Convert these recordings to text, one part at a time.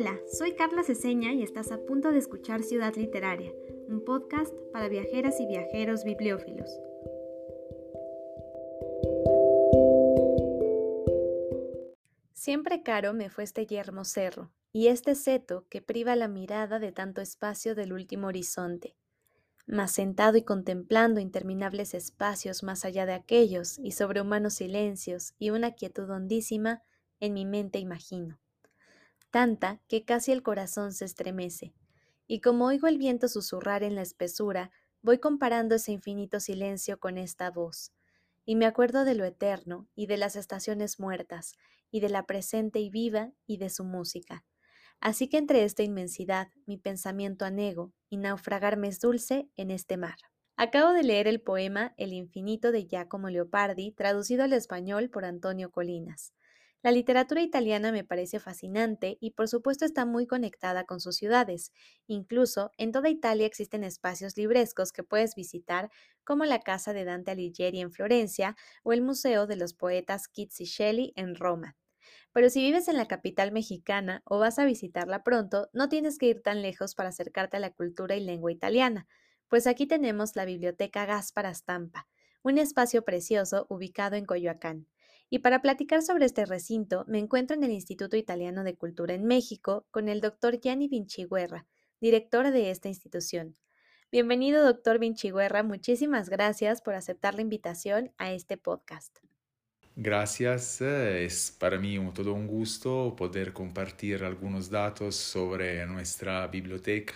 Hola, soy Carla Ceseña y estás a punto de escuchar Ciudad Literaria, un podcast para viajeras y viajeros bibliófilos. Siempre caro me fue este yermo cerro y este seto que priva la mirada de tanto espacio del último horizonte. Mas sentado y contemplando interminables espacios más allá de aquellos y sobrehumanos silencios y una quietud hondísima, en mi mente imagino tanta que casi el corazón se estremece, y como oigo el viento susurrar en la espesura, voy comparando ese infinito silencio con esta voz, y me acuerdo de lo eterno, y de las estaciones muertas, y de la presente y viva, y de su música. Así que entre esta inmensidad mi pensamiento anego, y naufragarme es dulce en este mar. Acabo de leer el poema El infinito de Giacomo Leopardi, traducido al español por Antonio Colinas. La literatura italiana me parece fascinante y por supuesto está muy conectada con sus ciudades. Incluso en toda Italia existen espacios librescos que puedes visitar, como la casa de Dante Alighieri en Florencia o el Museo de los Poetas Keats y Shelley en Roma. Pero si vives en la capital mexicana o vas a visitarla pronto, no tienes que ir tan lejos para acercarte a la cultura y lengua italiana, pues aquí tenemos la Biblioteca Gaspara Stampa, un espacio precioso ubicado en Coyoacán. Y para platicar sobre este recinto, me encuentro en el Instituto Italiano de Cultura en México con el doctor Gianni Vinciguerra, director de esta institución. Bienvenido, doctor Vinciguerra. Muchísimas gracias por aceptar la invitación a este podcast. Gracias, eh, es para mí todo un gusto poder compartir algunos datos sobre nuestra biblioteca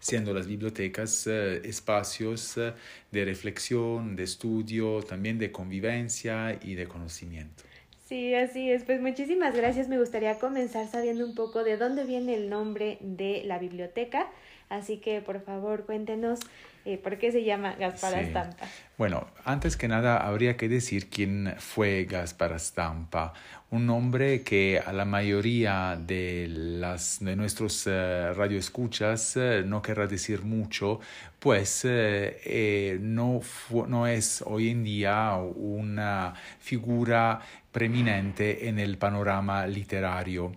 siendo las bibliotecas eh, espacios eh, de reflexión, de estudio, también de convivencia y de conocimiento. Sí, así es. Pues muchísimas gracias. Me gustaría comenzar sabiendo un poco de dónde viene el nombre de la biblioteca. Así que por favor cuéntenos eh, por qué se llama Gaspar Stampa. Bueno, antes que nada habría que decir quién fue Gaspar Stampa, un nombre que a la mayoría de, las, de nuestros uh, radioescuchas uh, no querrá decir mucho, pues no, no es hoy en día una figura preeminente en el panorama literario.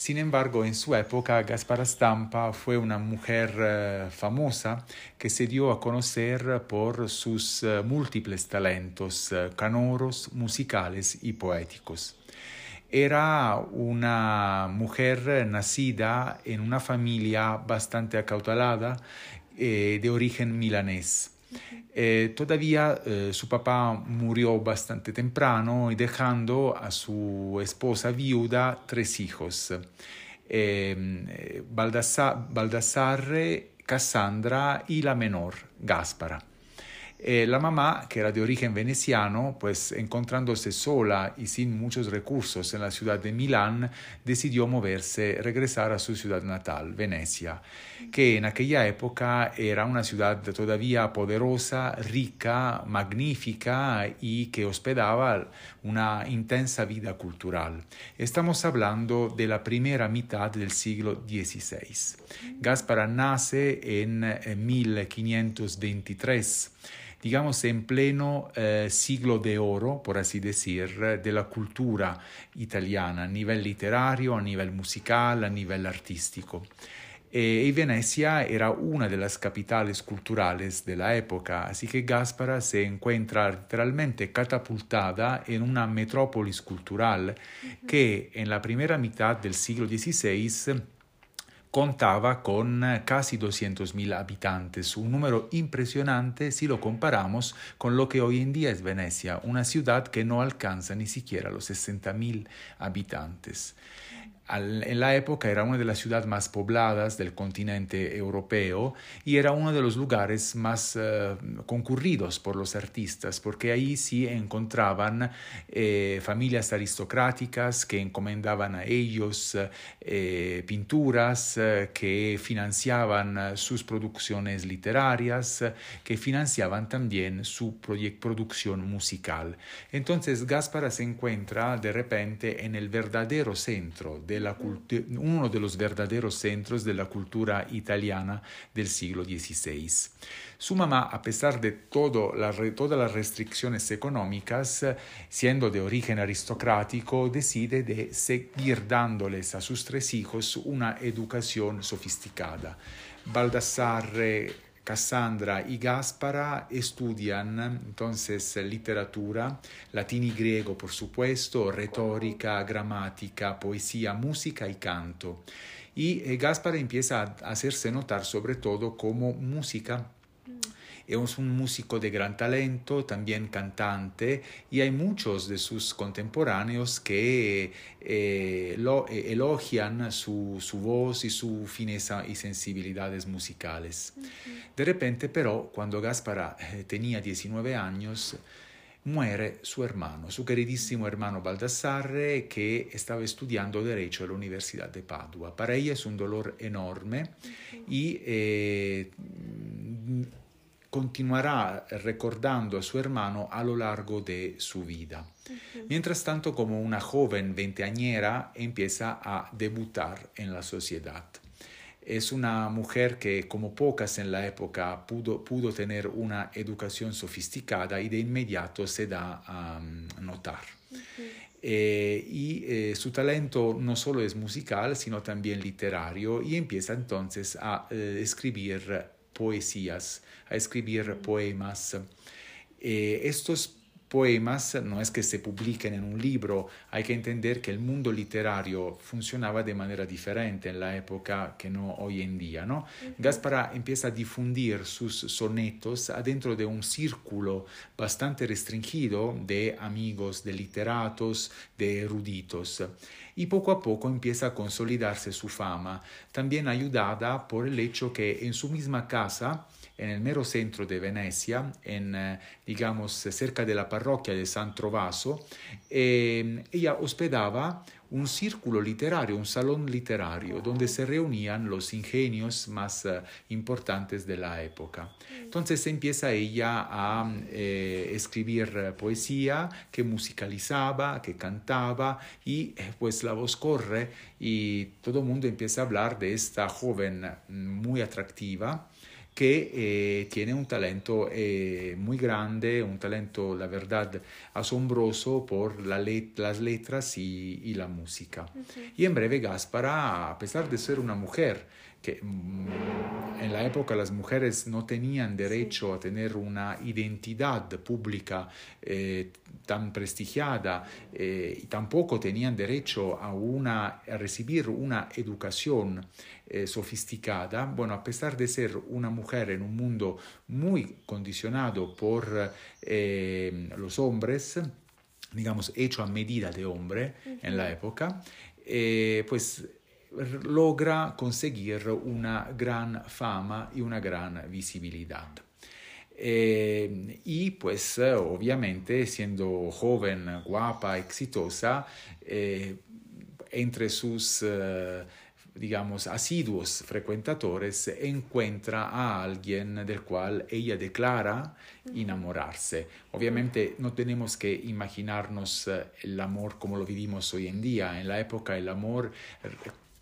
Sin embargo, en su época, Gaspara Stampa fue una mujer eh, famosa que se dio a conocer por sus eh, múltiples talentos eh, canoros, musicales y poéticos. Era una mujer nacida en una familia bastante acautalada de origen milanés. Eh, todavía eh, su papá murió bastante temprano y dejando a su esposa viuda tres hijos, eh, Baldassarre, Cassandra y la menor, Gaspara. Eh, la mamá, que era de origen veneciano, pues encontrándose sola y sin muchos recursos en la ciudad de Milán, decidió moverse, regresar a su ciudad natal, Venecia, que en aquella época era una ciudad todavía poderosa, rica, magnífica y que hospedaba una intensa vida cultural. Estamos hablando de la primera mitad del siglo XVI. Gaspara nace en 1523 digamos, en pleno eh, siglo de oro, por así decir, de la cultura italiana a nivel literario, a nivel musical, a nivel artístico. Y Venecia era una de las capitales culturales de la época, así que Gaspara se encuentra literalmente catapultada en una metrópolis cultural que en la primera mitad del siglo XVI contaba con casi 200.000 habitantes, un número impresionante si lo comparamos con lo que hoy en día es Venecia, una ciudad que no alcanza ni siquiera los 60.000 habitantes en la época era una de las ciudades más pobladas del continente europeo y era uno de los lugares más eh, concurridos por los artistas, porque ahí sí encontraban eh, familias aristocráticas que encomendaban a ellos eh, pinturas, que financiaban sus producciones literarias, que financiaban también su producción musical. Entonces Gaspara se encuentra de repente en el verdadero centro uno de los verdaderos centros de la cultura italiana del siglo XVI. Su mamá, a pesar de todo la, todas las restricciones económicas, siendo de origen aristocrático, decide de seguir dándoles a sus tres hijos una educación sofisticada. Baldassarre, Cassandra y Gaspara estudian entonces literatura, latín y griego por supuesto, retórica, gramática, poesía, música y canto. Y eh, Gaspara empieza a hacerse notar sobre todo como música es un músico de gran talento, también cantante, y hay muchos de sus contemporáneos que eh, lo, eh, elogian su, su, voz y su fineza y sensibilidades musicales. De repente, pero, cuando Gaspara eh, tenía 19 años, muere su hermano, su queridísimo hermano Baldassarre, que estaba estudiando Derecho en la Universidad de Padua. Para ella es un dolor enorme y eh, continuará recordando a su hermano a lo largo de su vida. Mientras tanto, como una joven veinteañera, empieza a debutar en la sociedad. Es una mujer que, como pocas en la época, pudo, pudo tener una educación sofisticada y de inmediato se da a notar. Eh, y eh, su talento no solo es musical, sino también literario y empieza entonces a eh, escribir poesías, a escribir poemas. Eh, estos poemas no es que se publiquen en un libro, hay que entender que el mundo literario funcionaba de manera diferente en la época que no hoy en día. ¿no? Gaspara empieza a difundir sus sonetos adentro de un círculo bastante restringido de amigos, de literatos, de eruditos. Y poco a poco empieza a consolidarse su fama, también ayudada por el hecho que en su misma casa, en el mero centro de Venecia, en, eh, digamos, cerca de la parroquia de San Trovaso, eh, ella hospedaba un círculo literario, un salón literario, donde se reunían los ingenios más uh, importantes de la época. Entonces empieza ella a eh, escribir poesía que musicalizaba, que cantaba y eh, pues la voz corre y todo el mundo empieza a hablar de esta joven muy atractiva que eh, tiene un talento eh, muy grande, un talento, la verdad, asombroso por la let las letras y, y la música. Uh -huh. Y en breve Gaspara, a pesar de ser una mujer, que mm, en la época las mujeres no tenían derecho a tener una identidad pública eh, tan prestigiada eh, y tampoco tenían derecho a, una, a recibir una educación eh, sofisticada, bueno, a pesar de ser una mujer en un mundo muy condicionado por eh, los hombres, digamos, hecho a medida de hombre uh -huh. en la época, eh, pues logra conseguir una gran fama y una gran visibilidad. Eh, y pues obviamente siendo joven, guapa, exitosa, eh, entre sus, eh, digamos, asiduos frecuentadores encuentra a alguien del cual ella declara enamorarse. Obviamente no tenemos que imaginarnos el amor como lo vivimos hoy en día. En la época el amor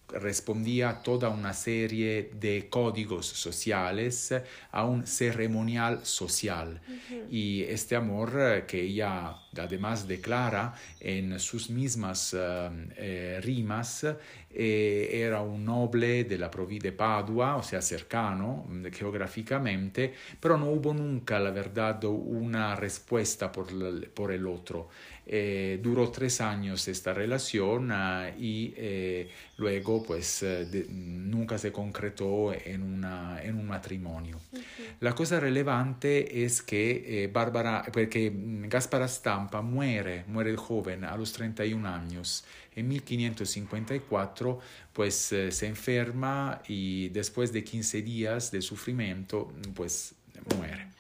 respondía a toda una serie de códigos sociales, a un ceremonial social. Uh -huh. Y este amor que ella además declara en sus mismas uh, eh, rimas, eh, era un noble de la provincia de Padua, o sea, cercano geográficamente, pero no hubo nunca, la verdad, una respuesta por, por el otro. Eh, duró tres años esta relación uh, y eh, luego pues eh, de, nunca se concretó en, una, en un matrimonio. Uh -huh. La cosa relevante es que Bárbara, porque Gaspara Stampa muere, muere joven a los 31 años. En 1554 pues se enferma y después de 15 días de sufrimiento pues muere.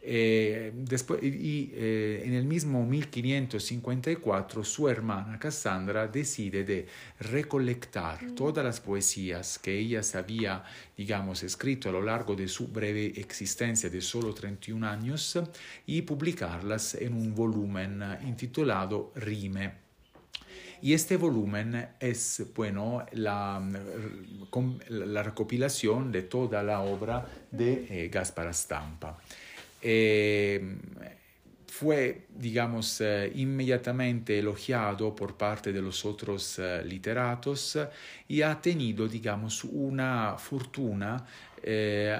Eh, después, y eh, en el mismo 1554 su hermana Cassandra decide de recolectar mm. todas las poesías que ella había, digamos, escrito a lo largo de su breve existencia de solo 31 años y publicarlas en un volumen intitulado Rime Y este volumen es, bueno, la, la recopilación de toda la obra de eh, Gaspar Stampa. Eh, fue, digamos, eh, inmediatamente elogiado por parte de los otros literatos y ha tenido, digamos, una fortuna eh,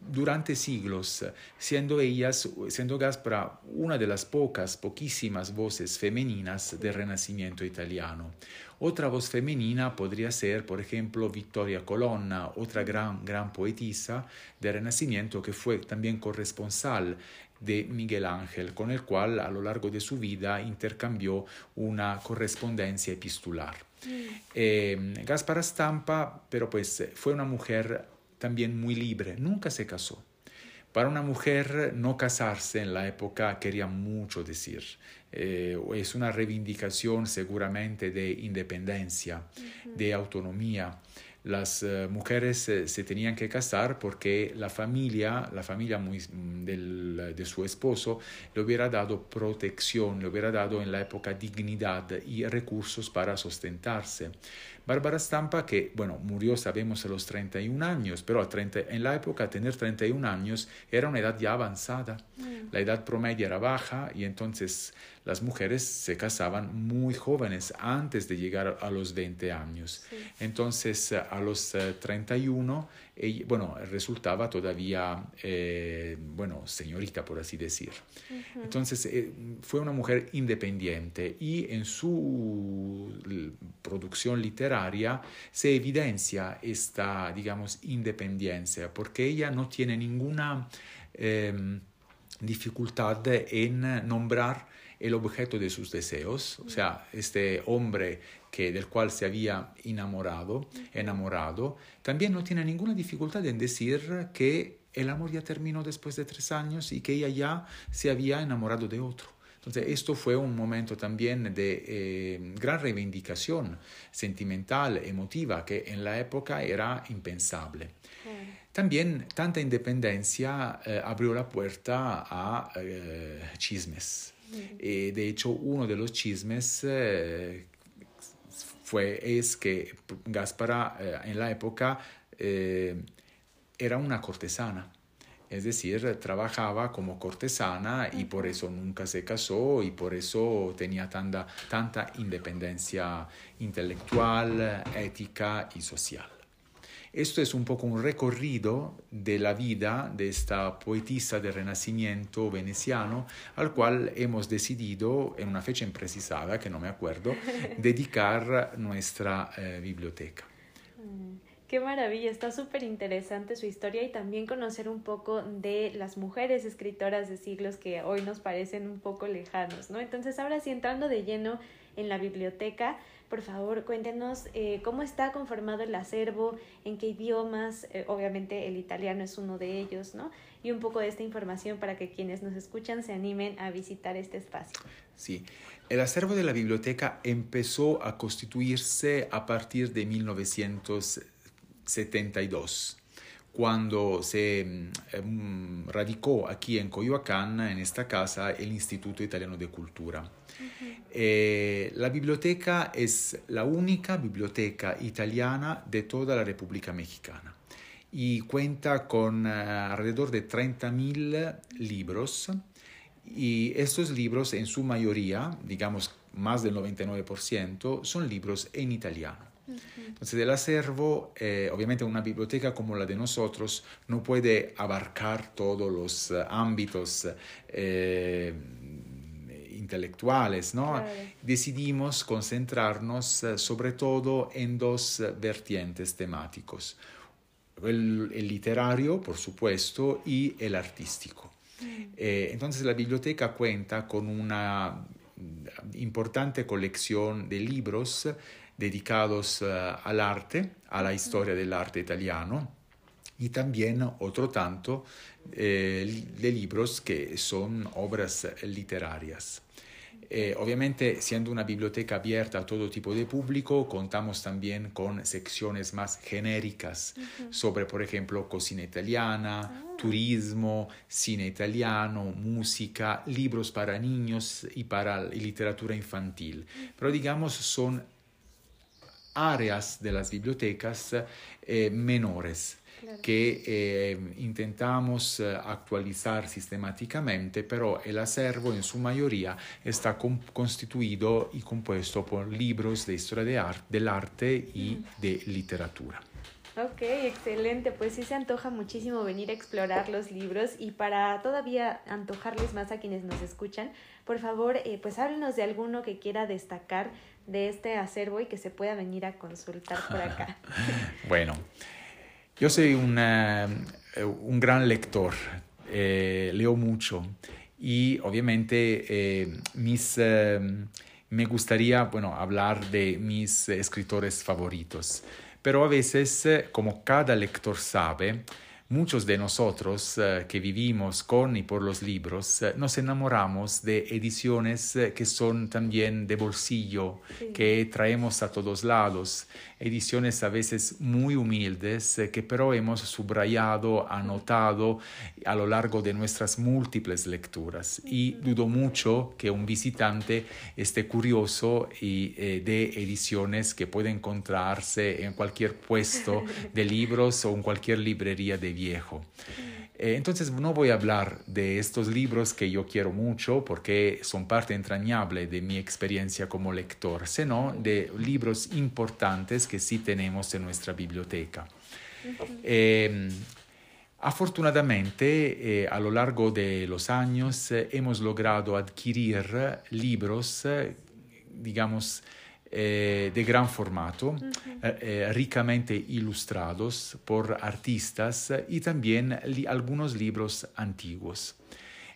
durante siglos, siendo ellas, siendo Gaspra una de las pocas, poquísimas voces femeninas del Renacimiento italiano. Otra voz femenina podría ser, por ejemplo, Victoria Colonna, otra gran, gran poetisa del Renacimiento que fue también corresponsal de Miguel Ángel, con el cual a lo largo de su vida intercambió una correspondencia epistolar. Mm. Eh, Gaspara Stampa, pero pues fue una mujer también muy libre, nunca se casó. Para una mujer no casarse en la época quería mucho decir. Eh, es una reivindicación seguramente de independencia, de autonomía las eh, mujeres eh, se tenían que casar porque la familia, la familia mm, de su esposo, le hubiera dado protección, le hubiera dado en la época dignidad y recursos para sustentarse. Bárbara Stampa, que, bueno, murió, sabemos, a los 31 años, pero en la época tener 31 años era una edad ya avanzada. Mm. La edad promedio era baja y entonces las mujeres se casaban muy jóvenes antes de llegar a los 20 años. Entonces, a los 31, eh, bueno, resultaba todavía, eh, bueno, señorita, por así decir. Entonces, eh, fue una mujer independiente y en su producción literaria se evidencia esta, digamos, independencia, porque ella no tiene ninguna em, dificultad en nombrar el objeto de sus deseos, o sea, este hombre que, del cual se había enamorado, enamorado, también no tiene ninguna dificultad en decir que el amor ya terminó después de tres años y que ella ya se había enamorado de otro. Entonces, esto fue un momento también de eh, gran reivindicación sentimental, emotiva, que en la época era impensable. También tanta independencia eh, abrió la puerta a eh, chismes. Eh, de hecho, uno de los chismes eh, fue, es que Gaspara eh, en la época era una cortesana. Es decir, trabajaba como cortesana y por eso nunca se casó y por eso tenía tanta, tanta independencia intelectual, ética y social. Esto es un poco un recorrido de la vida de esta poetisa del Renacimiento veneciano, al cual hemos decidido, en una fecha imprecisada, que no me acuerdo, dedicar nuestra eh, biblioteca. Mm, qué maravilla, está súper interesante su historia y también conocer un poco de las mujeres escritoras de siglos que hoy nos parecen un poco lejanos, ¿no? Entonces, ahora sí, entrando de lleno en la biblioteca, por favor, cuéntenos eh, cómo está conformado el acervo, en qué idiomas, eh, obviamente el italiano es uno de ellos, ¿no? Y un poco de esta información para que quienes nos escuchan se animen a visitar este espacio. Sí, el acervo de la biblioteca empezó a constituirse a partir de 1972 cuando se mm, radicó aquí en Coyoacán, en esta casa, el Instituto Italiano de Cultura. Eh, la biblioteca es la única biblioteca italiana de toda la República Mexicana y cuenta con eh, alrededor de 30.000 libros y estos libros en su mayoría, digamos más del 99%, son libros en italiano. Entonces el acervo, eh, obviamente una biblioteca como la de nosotros, no puede abarcar todos los ámbitos intelectuales, ¿no? Decidimos concentrarnos eh, sobre todo en dos eh, vertientes temáticos, el, literario, por supuesto, y el artístico. Mm. Eh, entonces la biblioteca cuenta con una mm, importante colección de libros dedicados al arte, a la historia del arte italiano, y también otro tanto de libros que son obras literarias. Eh, obviamente, siendo una biblioteca abierta a todo tipo de público, contamos también con secciones más genéricas sobre, por ejemplo, cocina italiana, ah. turismo, cine italiano, música, libros para niños y para literatura infantil. Pero digamos, son áreas de las bibliotecas eh, menores que eh, intentamos eh, actualizar sistemáticamente, pero el acervo en su mayoría está constituido y compuesto por libros de historia de del arte y de literatura. Ok, excelente. Pues sí se antoja muchísimo venir a explorar los libros y para todavía antojarles más a quienes nos escuchan, por favor, eh, pues háblenos de alguno que quiera destacar de este acervo y que se pueda venir a consultar por acá. bueno, yo soy eh, un gran lector, eh, leo mucho y obviamente eh, mis, me gustaría bueno, hablar de mis escritores favoritos, pero a veces, como cada lector sabe, Muchos de nosotros que vivimos con y por los libros nos enamoramos de ediciones que son también de bolsillo, que traemos a todos lados, ediciones a veces muy humildes que pero hemos subrayado, anotado a lo largo de nuestras múltiples lecturas. Y dudo mucho que un visitante esté curioso y, de ediciones que puede encontrarse en cualquier puesto de libros o en cualquier librería de viejo. Eh, entonces no voy a hablar de estos libros que yo quiero mucho porque son parte entrañable de mi experiencia como lector, sino de libros importantes que sí tenemos en nuestra biblioteca. Em, afortunadamente, eh, a lo largo de los años eh, hemos logrado adquirir libros, digamos, eh, de gran formato, eh, eh, ricamente ilustrados por artistas y también algunos libros antiguos.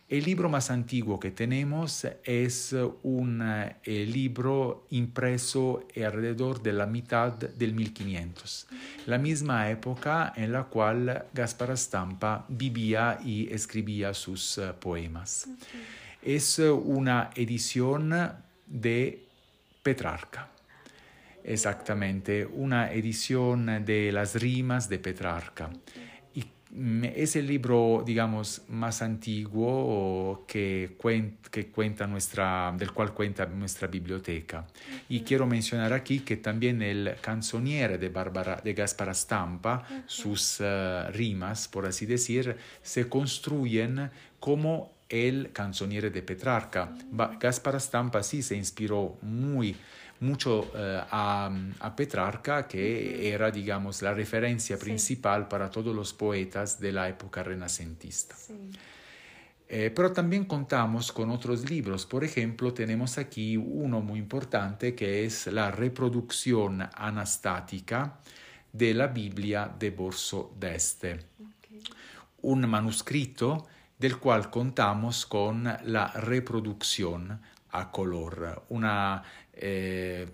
El libro más antiguo que tenemos es un libro impreso alrededor de la mitad del 1500, la misma época en la cual Gaspar Stampa vivía y escribía sus poemas. Es una edición de Petrarca. Exactamente, una edición de las rimas de Petrarca. Y es el libro, digamos, más antiguo que, que cuenta nuestra, del cual cuenta nuestra biblioteca. Y quiero mencionar aquí que también el canzoniere de, Barbara, de Gaspara Stampa, sus eh, rimas, por así decir, se construyen como el canzoniere de Petrarca. Gaspar Stampa sí se inspiró muy mucho eh, a, Petrarca, que era, digamos, la referencia principal para todos los poetas de la época renacentista. Eh, pero también contamos con otros libros. Por ejemplo, tenemos aquí uno muy importante que es la reproducción anastática de la Biblia de Borso d'Este. Un manuscrito del cual contamos con la reproducción a color, una eh,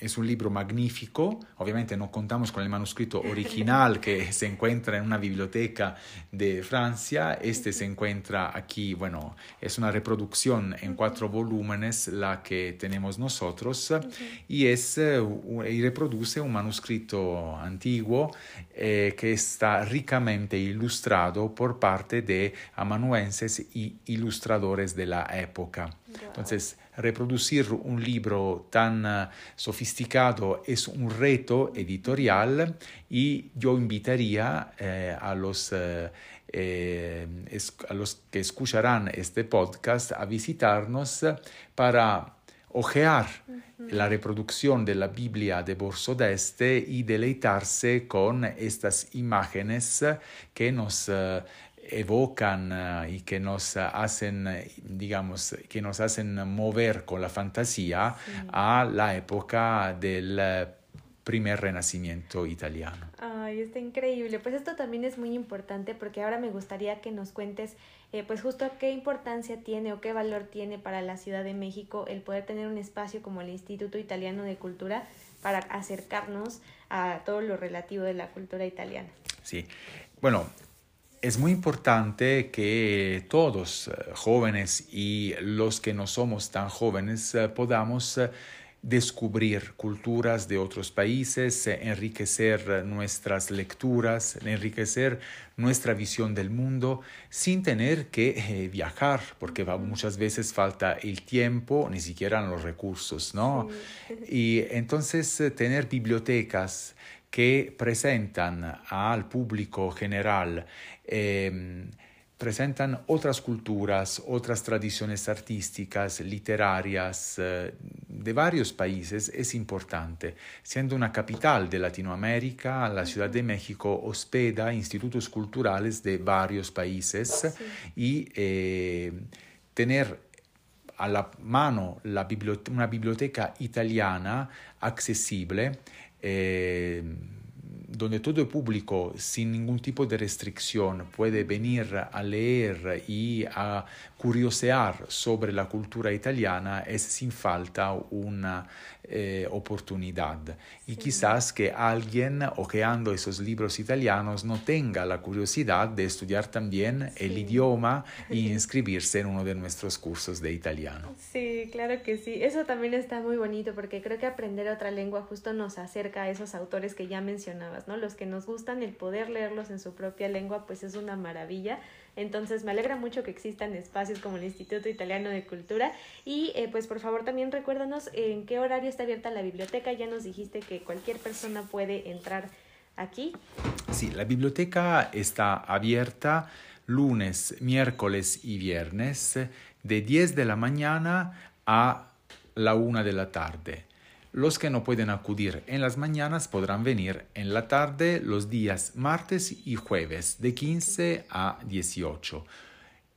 es un libro magnífico, obviamente no contamos con el manuscrito original que se encuentra en una biblioteca de Francia, este se encuentra aquí, bueno, es una reproducción en cuatro volúmenes la que tenemos nosotros y, es, eh, y reproduce un manuscrito antiguo eh, que está ricamente ilustrado por parte de amanuenses y ilustradores de la época. Entonces, reproducir un libro tan uh, sofisticado es un reto editorial y yo invitaría eh, a los... Eh, eh, a los que escucharán este podcast a visitarnos para ojear la reproducción de la Biblia de Borso d'Este y deleitarse con estas imágenes que nos evocan eh, y que nos hacen, digamos, que nos hacen mover con la fantasía a la época del primer renacimiento italiano. Ay, está increíble. Pues esto también es muy importante porque ahora me gustaría que nos cuentes, eh, pues justo qué importancia tiene o qué valor tiene para la Ciudad de México el poder tener un espacio como el Instituto Italiano de Cultura para acercarnos a todo lo relativo de la cultura italiana. Sí, bueno, es muy importante que todos, eh, jóvenes y los que no somos tan jóvenes, eh, podamos eh, descubrir culturas de otros países, enriquecer nuestras lecturas, enriquecer nuestra visión del mundo sin tener que viajar, porque muchas veces falta el tiempo, ni siquiera los recursos, ¿no? Y entonces tener bibliotecas que presentan al público general eh, presentan otras culturas, otras tradiciones artísticas, literarias eh, de varios países, es importante. Siendo una capital de Latinoamérica, la Ciudad de México hospeda institutos culturales de varios países y eh, tener a la mano la una biblioteca italiana accesible eh, donde todo el público sin ningún tipo de restricción puede venir a leer y a curiosear sobre la cultura italiana es sin falta una eh, oportunidad. Y quizás que alguien ojeando esos libros italianos no tenga la curiosidad de estudiar también el idioma y inscribirse en uno de nuestros cursos de italiano. Sí, claro que sí. Eso también está muy bonito porque creo que aprender otra lengua justo nos acerca a esos autores que ya ¿no? Los que nos gustan, el poder leerlos en su propia lengua, pues es una maravilla. Entonces me alegra mucho que existan espacios como el Instituto Italiano de Cultura y eh, pues por favor también recuérdanos en qué horario está abierta la biblioteca. Ya nos dijiste que cualquier persona puede entrar aquí. Sí, la biblioteca está abierta lunes, miércoles y viernes de 10 de la mañana a la 1 de la tarde. Los que no pueden acudir en las mañanas podrán venir en la tarde los días martes y jueves de 15 a 18.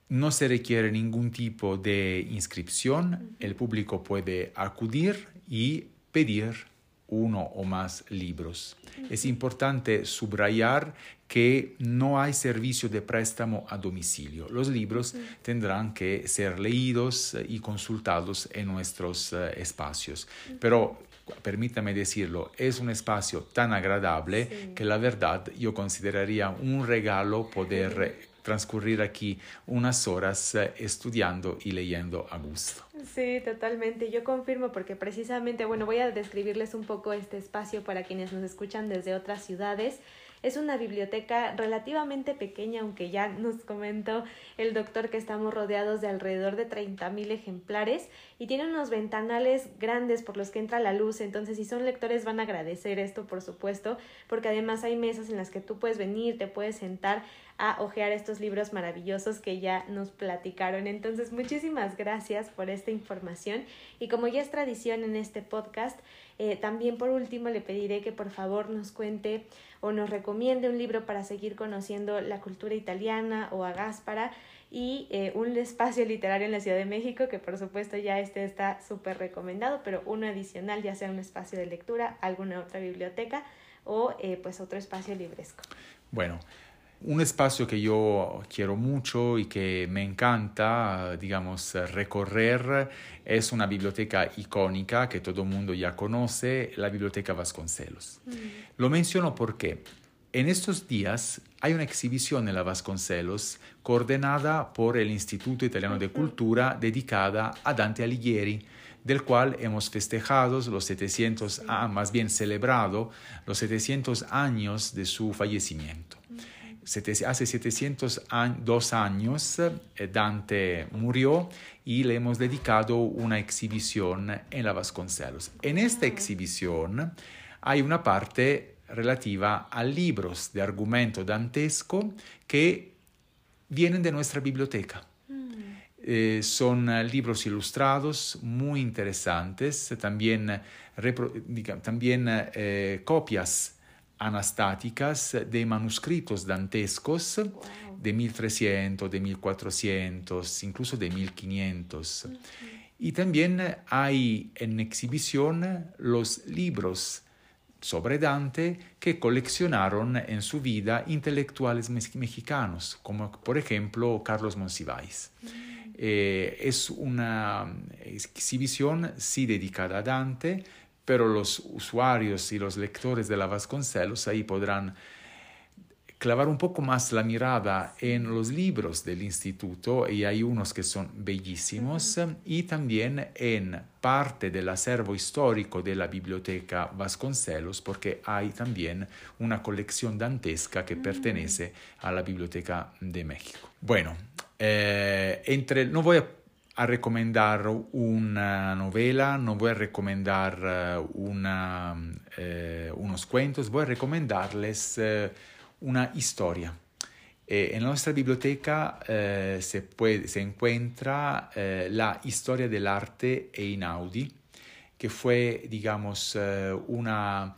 No se requiere ningún tipo de inscripción, el público puede acudir y pedir uno o más libros. Es importante subrayar que no hay servicio de préstamo a domicilio. Los libros tendrán que ser leídos y consultados en nuestros eh, espacios. Pero permítame decirlo, es un espacio tan agradable que la verdad yo consideraría un regalo poder transcurrir aquí unas horas eh, estudiando y leyendo a gusto. Sí, totalmente. Yo confirmo porque precisamente, bueno, voy a describirles un poco este espacio para quienes nos escuchan desde otras ciudades. Es una biblioteca relativamente pequeña, aunque ya nos comentó el doctor que estamos rodeados de alrededor de 30.000 ejemplares y tiene unos ventanales grandes por los que entra la luz. Entonces, si son lectores, van a agradecer esto, por supuesto, porque además hay mesas en las que tú puedes venir, te puedes sentar a hojear estos libros maravillosos que ya nos platicaron. Entonces, muchísimas gracias por esta información. Y como ya es tradición en este podcast, eh, también por último le pediré que por favor nos cuente o nos recomiende un libro para seguir conociendo la cultura italiana o a Gáspara y eh, un espacio literario en la Ciudad de México, que por supuesto ya este está súper recomendado, pero uno adicional, ya sea un espacio de lectura, alguna otra biblioteca o eh, pues otro espacio libresco. Bueno, un espacio que yo quiero mucho y que me encanta, digamos, recorrer es una biblioteca icónica que todo el mundo ya conoce, la Biblioteca Vasconcelos. Mm. Lo menciono porque en estos días hay una exhibición en la Vasconcelos coordinada por el Instituto Italiano de Cultura dedicada a Dante Alighieri, del cual hemos festejado los 700, más bien celebrado los 700 años de su fallecimiento hace 702 años eh, Dante murió y le hemos dedicado una exhibición en la Vasconcelos. En esta exhibición hay una parte relativa a libros de argumento dantesco que vienen de nuestra biblioteca. Mm. Eh, son libros ilustrados muy interesantes, también, también eh, copias anastáticas de manuscritos dantescos de 1300, de 1400, incluso de 1500. Y también hay en exhibición los libros sobre Dante que coleccionaron en su vida intelectuales mexicanos, como por ejemplo Carlos Monsiváis. Eh, es una exhibición sí dedicada a Dante, pero los usuarios y los lectores de la Vasconcelos ahí podrán clavar un poco más la mirada en los libros del instituto, y hay unos que son bellísimos, y también en parte del acervo histórico de la biblioteca Vasconcelos, porque hay también una colección dantesca que mm. pertenece a la Biblioteca de México. Bueno, eh, entre, no voy a recomendar una novela, no voy a recomendar eh, una, eh, unos cuentos, voy a recomendarles una historia. Eh, en nuestra biblioteca eh, se, se, encuentra eh, la historia del arte Einaudi, que fue, digamos, una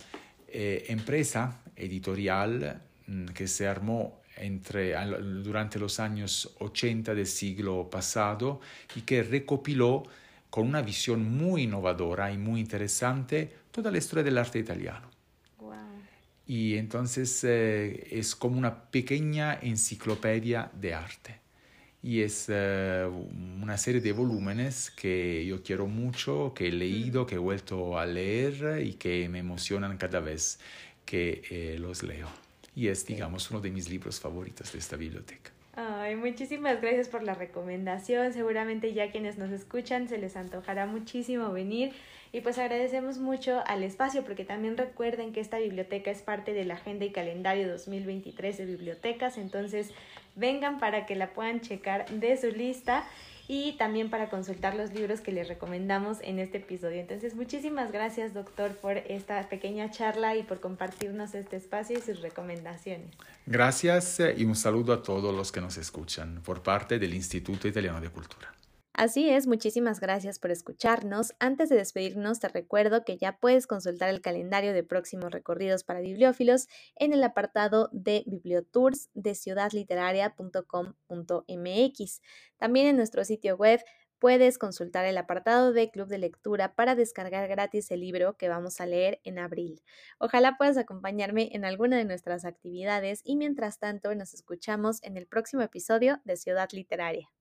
empresa editorial mm, que se armó entre, durante los años 80 del siglo pasado y que recopiló con una visión muy innovadora y muy interesante toda la historia del arte italiano y entonces eh, es como una pequeña enciclopedia de arte. Y es eh, una serie de volúmenes que yo quiero mucho, que he leído, que he vuelto a leer y que me emocionan cada vez que eh, los leo. Y es, digamos, uno de mis libros favoritos de esta biblioteca. Ay, muchísimas gracias por la recomendación. Seguramente ya quienes nos escuchan se les antojará muchísimo venir. Y pues agradecemos mucho al espacio porque también recuerden que esta biblioteca es parte de la agenda y calendario 2023 de bibliotecas, entonces vengan para que la puedan checar de su lista y también para consultar los libros que les recomendamos en este episodio. Entonces, muchísimas gracias, doctor, por esta pequeña charla y por compartirnos este espacio y sus recomendaciones. Gracias eh, y un saludo a todos los que nos escuchan por parte del Instituto Italiano de Cultura. Así es, muchísimas gracias por escucharnos. Antes de despedirnos, te recuerdo que ya puedes consultar el calendario de próximos recorridos para bibliófilos en el apartado de Bibliotours de ciudadliteraria.com.mx. También en nuestro sitio web puedes consultar el apartado de Club de Lectura para descargar gratis el libro que vamos a leer en abril. Ojalá puedas acompañarme en alguna de nuestras actividades y mientras tanto nos escuchamos en el próximo episodio de Ciudad Literaria.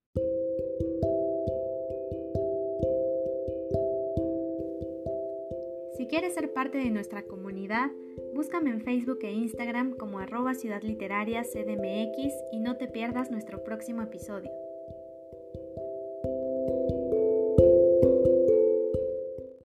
Quieres ser parte de nuestra comunidad, búscame en Facebook e Instagram como arroba Ciudad Literaria CDMX y no te pierdas nuestro próximo episodio.